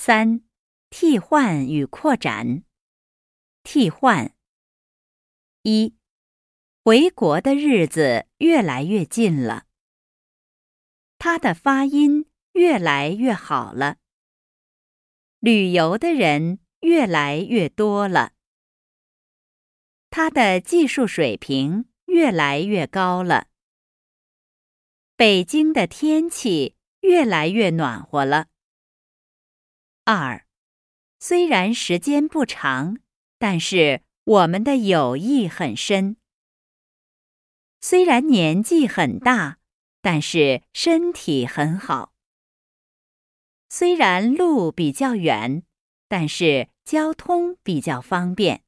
三、替换与扩展。替换。一、回国的日子越来越近了。他的发音越来越好了。旅游的人越来越多了。他的技术水平越来越高了。北京的天气越来越暖和了。二，虽然时间不长，但是我们的友谊很深。虽然年纪很大，但是身体很好。虽然路比较远，但是交通比较方便。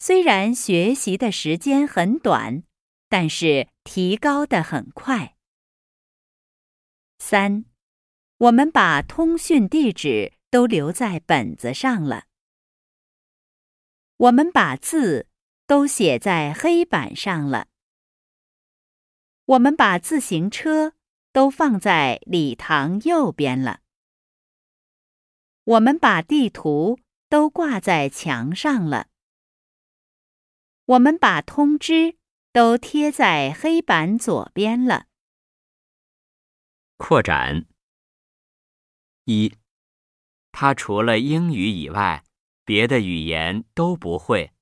虽然学习的时间很短，但是提高的很快。三。我们把通讯地址都留在本子上了。我们把字都写在黑板上了。我们把自行车都放在礼堂右边了。我们把地图都挂在墙上了。我们把通知都贴在黑板左边了。扩展。一，他除了英语以外，别的语言都不会。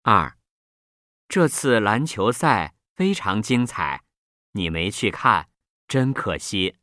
二，这次篮球赛非常精彩，你没去看，真可惜。